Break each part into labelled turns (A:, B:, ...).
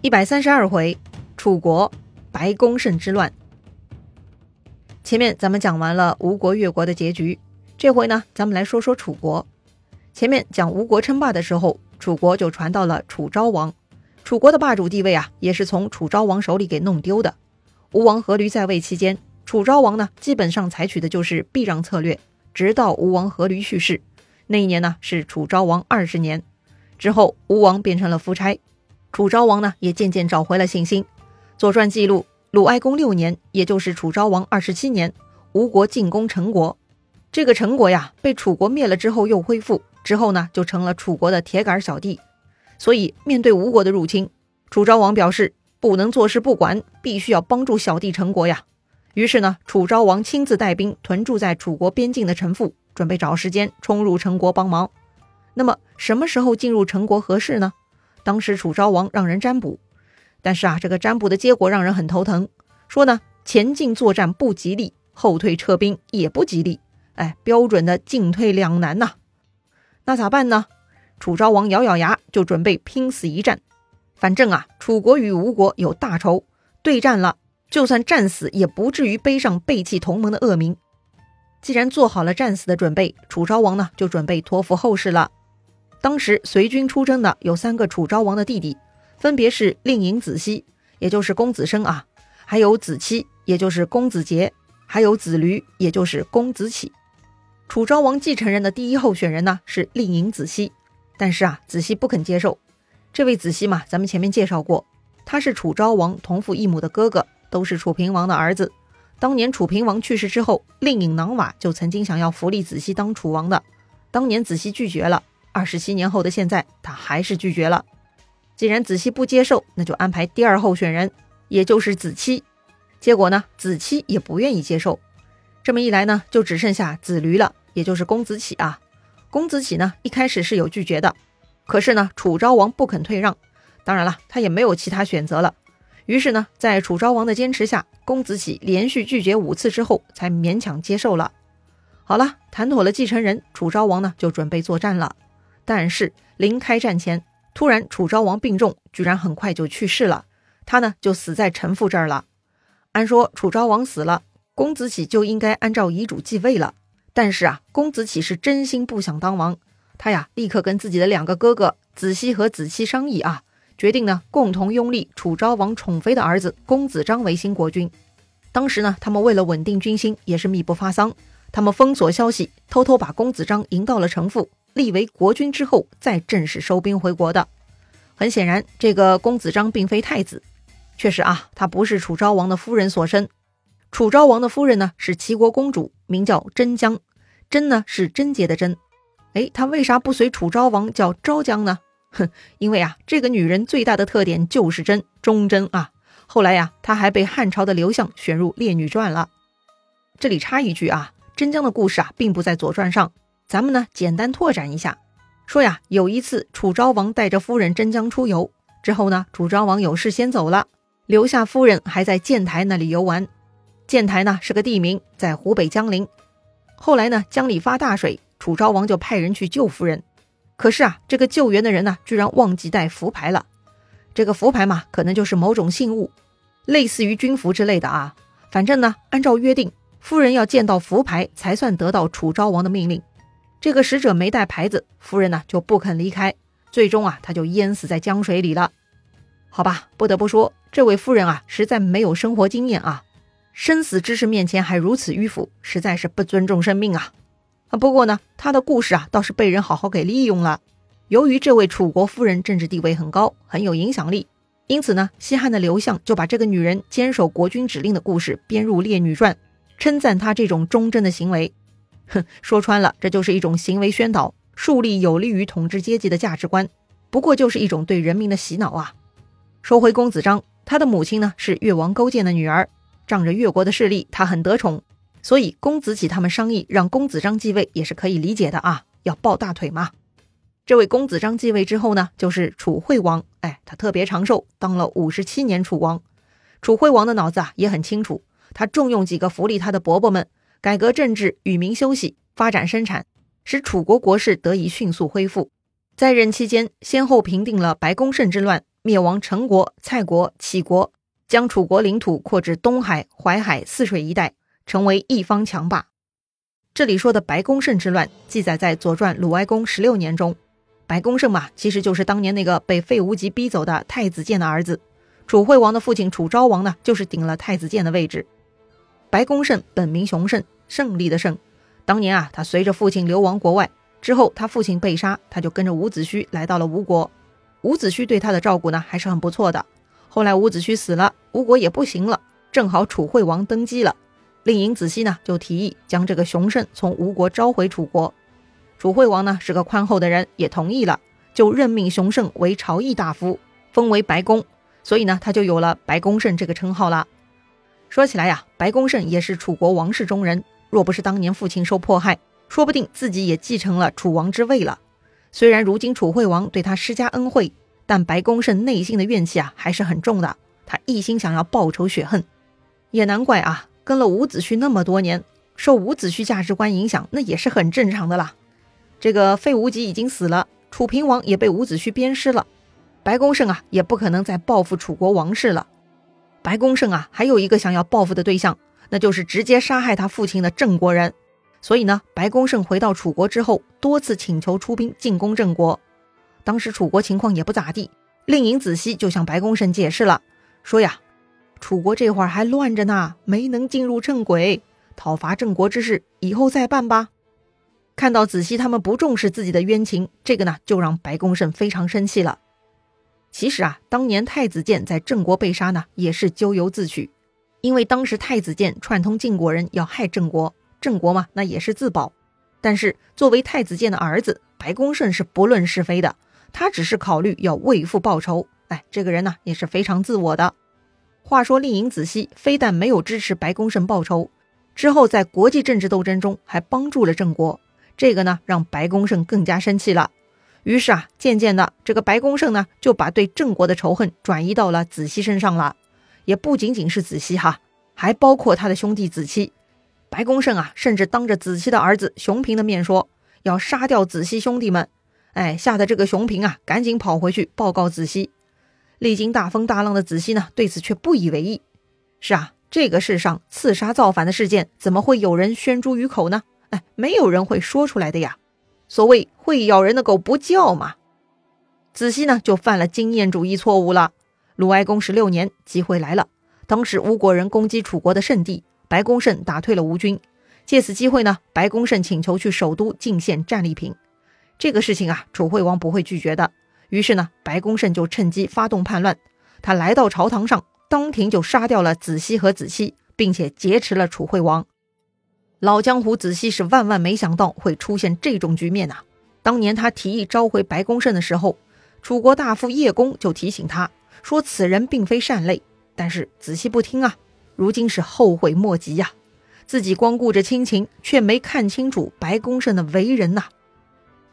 A: 一百三十二回，楚国白宫胜之乱。前面咱们讲完了吴国、越国的结局，这回呢，咱们来说说楚国。前面讲吴国称霸的时候，楚国就传到了楚昭王。楚国的霸主地位啊，也是从楚昭王手里给弄丢的。吴王阖闾在位期间，楚昭王呢，基本上采取的就是避让策略，直到吴王阖闾去世。那一年呢，是楚昭王二十年之后，吴王变成了夫差。楚昭王呢，也渐渐找回了信心。《左传》记录，鲁哀公六年，也就是楚昭王二十七年，吴国进攻陈国。这个陈国呀，被楚国灭了之后又恢复，之后呢，就成了楚国的铁杆小弟。所以，面对吴国的入侵，楚昭王表示不能坐视不管，必须要帮助小弟陈国呀。于是呢，楚昭王亲自带兵屯驻在楚国边境的陈父，准备找时间冲入陈国帮忙。那么，什么时候进入陈国合适呢？当时楚昭王让人占卜，但是啊，这个占卜的结果让人很头疼。说呢，前进作战不吉利，后退撤兵也不吉利，哎，标准的进退两难呐。那咋办呢？楚昭王咬咬牙，就准备拼死一战。反正啊，楚国与吴国有大仇，对战了，就算战死，也不至于背上背弃同盟的恶名。既然做好了战死的准备，楚昭王呢，就准备托付后事了。当时随军出征的有三个楚昭王的弟弟，分别是令尹子熙，也就是公子申啊，还有子期，也就是公子杰，还有子驴，也就是公子启。楚昭王继承人的第一候选人呢是令尹子熙，但是啊，子熙不肯接受。这位子熙嘛，咱们前面介绍过，他是楚昭王同父异母的哥哥，都是楚平王的儿子。当年楚平王去世之后，令尹囊瓦就曾经想要扶立子熙当楚王的，当年子熙拒绝了。二十七年后的现在，他还是拒绝了。既然子期不接受，那就安排第二候选人，也就是子期。结果呢，子期也不愿意接受。这么一来呢，就只剩下子驴了，也就是公子启啊。公子启呢，一开始是有拒绝的，可是呢，楚昭王不肯退让，当然了，他也没有其他选择了。于是呢，在楚昭王的坚持下，公子启连续拒绝五次之后，才勉强接受了。好了，谈妥了继承人，楚昭王呢，就准备作战了。但是临开战前，突然楚昭王病重，居然很快就去世了。他呢就死在陈父这儿了。按说楚昭王死了，公子启就应该按照遗嘱继位了。但是啊，公子启是真心不想当王，他呀立刻跟自己的两个哥哥子熙和子期商议啊，决定呢共同拥立楚昭王宠妃的儿子公子章为新国君。当时呢，他们为了稳定军心，也是密不发丧，他们封锁消息，偷偷把公子章迎到了城父。立为国君之后，再正式收兵回国的。很显然，这个公子章并非太子。确实啊，他不是楚昭王的夫人所生。楚昭王的夫人呢，是齐国公主，名叫贞姜。贞呢，是贞洁的贞。哎，他为啥不随楚昭王叫昭姜呢？哼，因为啊，这个女人最大的特点就是贞，忠贞啊。后来呀，她还被汉朝的刘向选入《列女传》了。这里插一句啊，贞姜的故事啊，并不在《左传》上。咱们呢，简单拓展一下，说呀，有一次楚昭王带着夫人真姜出游，之后呢，楚昭王有事先走了，留下夫人还在建台那里游玩。建台呢是个地名，在湖北江陵。后来呢，江里发大水，楚昭王就派人去救夫人。可是啊，这个救援的人呢，居然忘记带符牌了。这个符牌嘛，可能就是某种信物，类似于军符之类的啊。反正呢，按照约定，夫人要见到符牌才算得到楚昭王的命令。这个使者没带牌子，夫人呢就不肯离开，最终啊，他就淹死在江水里了。好吧，不得不说，这位夫人啊，实在没有生活经验啊，生死之事面前还如此迂腐，实在是不尊重生命啊。啊，不过呢，她的故事啊，倒是被人好好给利用了。由于这位楚国夫人政治地位很高，很有影响力，因此呢，西汉的刘向就把这个女人坚守国君指令的故事编入《列女传》，称赞她这种忠贞的行为。哼，说穿了，这就是一种行为宣导，树立有利于统治阶级的价值观，不过就是一种对人民的洗脑啊。说回公子章，他的母亲呢是越王勾践的女儿，仗着越国的势力，他很得宠，所以公子启他们商议让公子章继位也是可以理解的啊，要抱大腿嘛。这位公子章继位之后呢，就是楚惠王，哎，他特别长寿，当了五十七年楚王。楚惠王的脑子啊也很清楚，他重用几个扶立他的伯伯们。改革政治，与民休息，发展生产，使楚国国势得以迅速恢复。在任期间，先后平定了白宫胜之乱、灭亡陈国、蔡国、杞国，将楚国领土扩至东海、淮海泗水一带，成为一方强霸。这里说的白公胜之乱，记载在《左传·鲁哀公十六年》中。白公胜嘛，其实就是当年那个被费无极逼走的太子建的儿子。楚惠王的父亲楚昭王呢，就是顶了太子建的位置。白公胜本名熊胜，胜利的胜。当年啊，他随着父亲流亡国外，之后他父亲被杀，他就跟着伍子胥来到了吴国。伍子胥对他的照顾呢，还是很不错的。后来伍子胥死了，吴国也不行了，正好楚惠王登基了，令尹子熙呢就提议将这个熊胜从吴国召回楚国。楚惠王呢是个宽厚的人，也同意了，就任命熊胜为朝议大夫，封为白公，所以呢他就有了白公胜这个称号了。说起来呀，白公胜也是楚国王室中人，若不是当年父亲受迫害，说不定自己也继承了楚王之位了。虽然如今楚惠王对他施加恩惠，但白公胜内心的怨气啊还是很重的，他一心想要报仇雪恨。也难怪啊，跟了伍子胥那么多年，受伍子胥价值观影响，那也是很正常的啦。这个费无极已经死了，楚平王也被伍子胥鞭尸了，白公胜啊也不可能再报复楚国王室了。白公胜啊还有一个想要报复的对象，那就是直接杀害他父亲的郑国人。所以呢，白公胜回到楚国之后，多次请求出兵进攻郑国。当时楚国情况也不咋地，令尹子熙就向白公胜解释了，说呀，楚国这会儿还乱着呢，没能进入正轨，讨伐郑国之事以后再办吧。看到子熙他们不重视自己的冤情，这个呢就让白公胜非常生气了。其实啊，当年太子建在郑国被杀呢，也是咎由自取，因为当时太子建串通晋国人要害郑国，郑国嘛那也是自保。但是作为太子建的儿子，白公胜是不论是非的，他只是考虑要为父报仇。哎，这个人呢也是非常自我的。话说令尹子熙非但没有支持白公胜报仇，之后在国际政治斗争中还帮助了郑国。这个呢，让白公胜更加生气了。于是啊，渐渐的，这个白公胜呢，就把对郑国的仇恨转移到了子熙身上了。也不仅仅是子熙哈，还包括他的兄弟子期。白公胜啊，甚至当着子期的儿子熊平的面说要杀掉子熙兄弟们。哎，吓得这个熊平啊，赶紧跑回去报告子熙。历经大风大浪的子熙呢，对此却不以为意。是啊，这个世上刺杀造反的事件，怎么会有人宣诸于口呢？哎，没有人会说出来的呀。所谓会咬人的狗不叫嘛。子熙呢就犯了经验主义错误了。鲁哀公十六年，机会来了。当时吴国人攻击楚国的圣地，白公胜打退了吴军。借此机会呢，白公胜请求去首都进献战利品。这个事情啊，楚惠王不会拒绝的。于是呢，白公胜就趁机发动叛乱。他来到朝堂上，当庭就杀掉了子熙和子期，并且劫持了楚惠王。老江湖子熙是万万没想到会出现这种局面呐！当年他提议召回白公胜的时候，楚国大夫叶公就提醒他说：“此人并非善类。”但是子熙不听啊，如今是后悔莫及呀！自己光顾着亲情，却没看清楚白公胜的为人呐，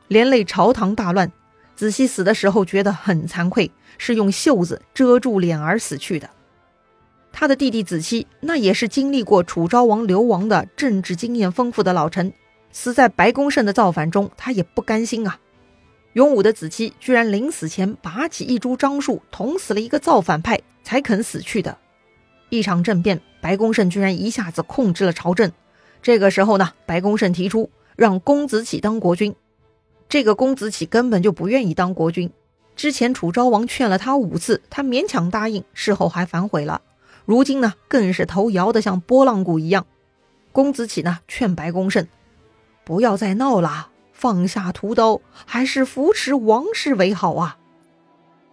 A: 连累朝堂大乱。子熙死的时候觉得很惭愧，是用袖子遮住脸而死去的。他的弟弟子期，那也是经历过楚昭王流亡的政治经验丰富的老臣，死在白公胜的造反中，他也不甘心啊！勇武的子期居然临死前拔起一株樟树，捅死了一个造反派，才肯死去的。一场政变，白公胜居然一下子控制了朝政。这个时候呢，白公胜提出让公子启当国君，这个公子启根本就不愿意当国君。之前楚昭王劝了他五次，他勉强答应，事后还反悔了。如今呢，更是头摇得像拨浪鼓一样。公子启呢，劝白公胜不要再闹了，放下屠刀，还是扶持王室为好啊。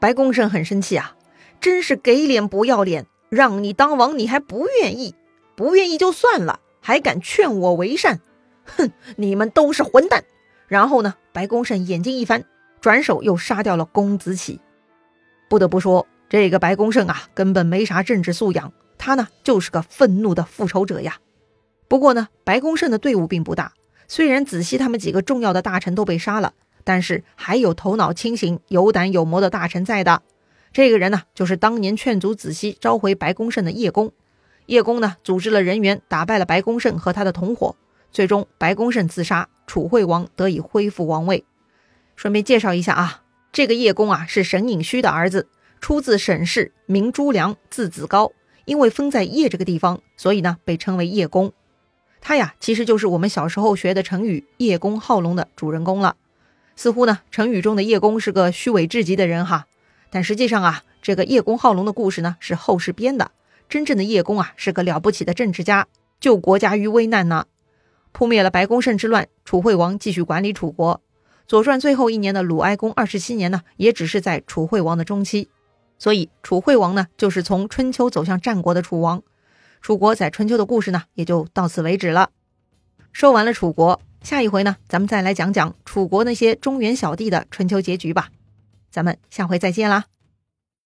A: 白公胜很生气啊，真是给脸不要脸，让你当王你还不愿意，不愿意就算了，还敢劝我为善，哼，你们都是混蛋。然后呢，白公胜眼睛一翻，转手又杀掉了公子启。不得不说。这个白公胜啊，根本没啥政治素养，他呢就是个愤怒的复仇者呀。不过呢，白公胜的队伍并不大，虽然子熙他们几个重要的大臣都被杀了，但是还有头脑清醒、有胆有谋的大臣在的。这个人呢，就是当年劝阻子熙召回白公胜的叶公。叶公呢，组织了人员打败了白公胜和他的同伙，最终白公胜自杀，楚惠王得以恢复王位。顺便介绍一下啊，这个叶公啊，是沈尹须的儿子。出自沈氏，名朱良，字子高。因为封在叶这个地方，所以呢被称为叶公。他呀，其实就是我们小时候学的成语“叶公好龙”的主人公了。似乎呢，成语中的叶公是个虚伪至极的人哈。但实际上啊，这个叶公好龙的故事呢是后世编的。真正的叶公啊，是个了不起的政治家，救国家于危难呢。扑灭了白公胜之乱，楚惠王继续管理楚国。《左传》最后一年的鲁哀公二十七年呢，也只是在楚惠王的中期。所以，楚惠王呢，就是从春秋走向战国的楚王。楚国在春秋的故事呢，也就到此为止了。说完了楚国，下一回呢，咱们再来讲讲楚国那些中原小弟的春秋结局吧。咱们下回再见啦。